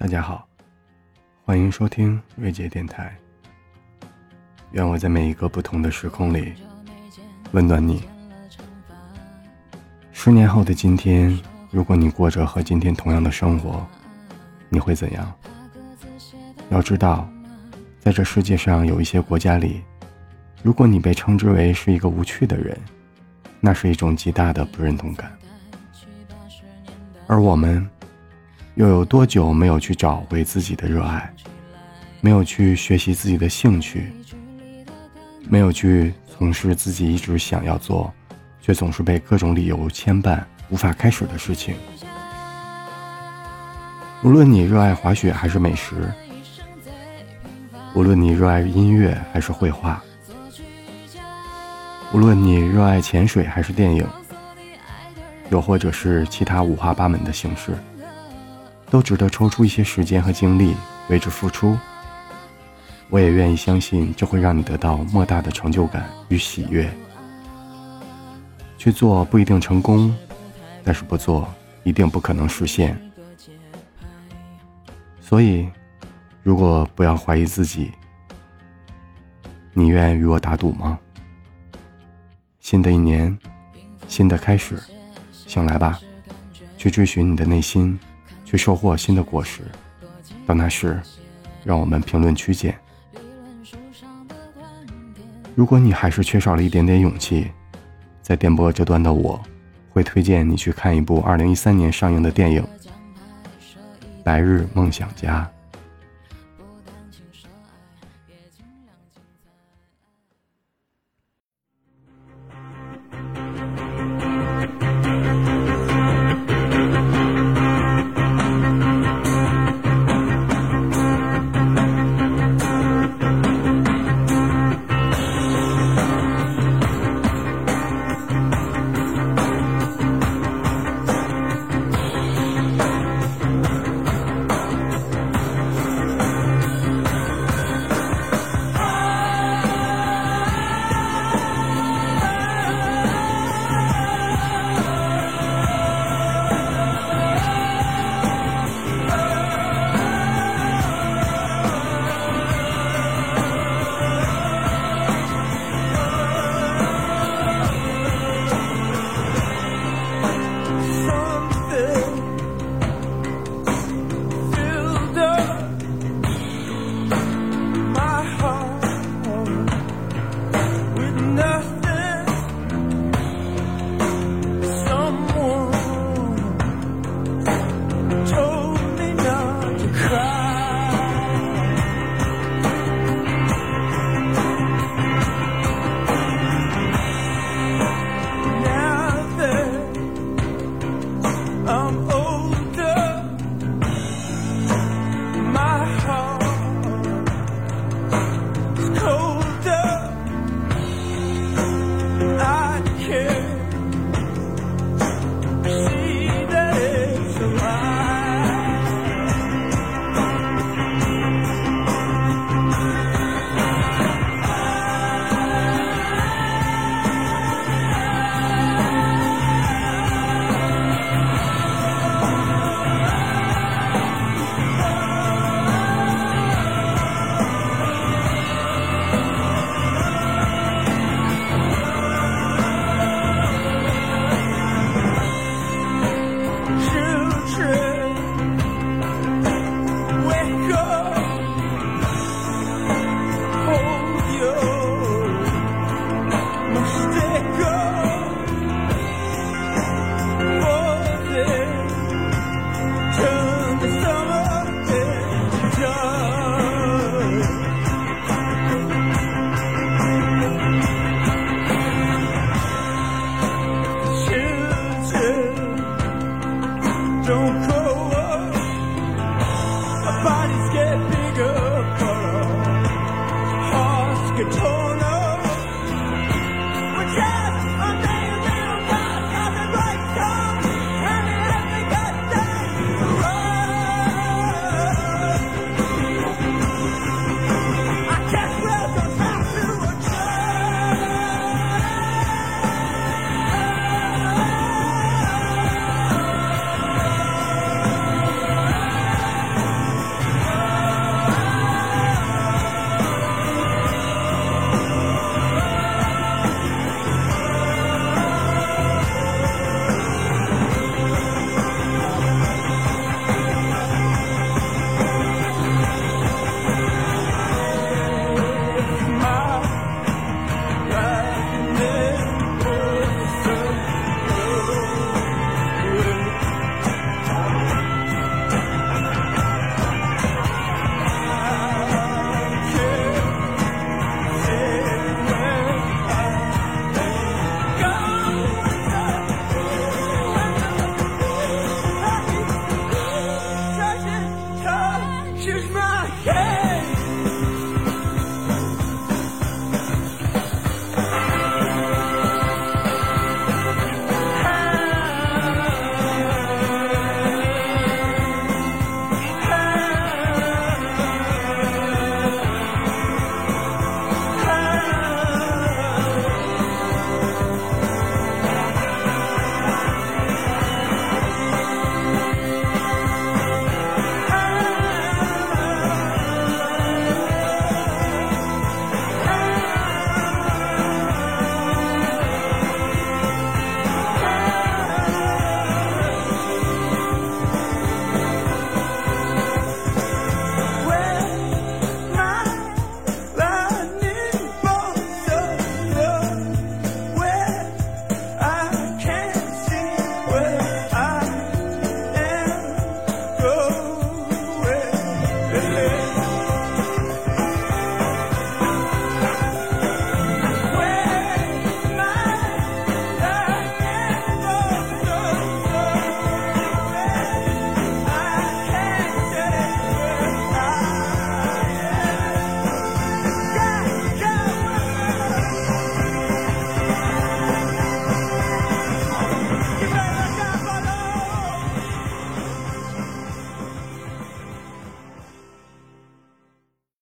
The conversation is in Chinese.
大家好，欢迎收听瑞杰电台。愿我在每一个不同的时空里温暖你。十年后的今天，如果你过着和今天同样的生活，你会怎样？要知道，在这世界上有一些国家里，如果你被称之为是一个无趣的人，那是一种极大的不认同感。而我们，又有多久没有去找回自己的热爱，没有去学习自己的兴趣，没有去从事自己一直想要做，却总是被各种理由牵绊无法开始的事情？无论你热爱滑雪还是美食，无论你热爱音乐还是绘画，无论你热爱潜水还是电影。又或者是其他五花八门的形式，都值得抽出一些时间和精力为之付出。我也愿意相信，这会让你得到莫大的成就感与喜悦。去做不一定成功，但是不做一定不可能实现。所以，如果不要怀疑自己，你愿与我打赌吗？新的一年，新的开始。醒来吧，去追寻你的内心，去收获新的果实。到那时，让我们评论区见。如果你还是缺少了一点点勇气，在电波这端的我，会推荐你去看一部二零一三年上映的电影《白日梦想家》。guitar.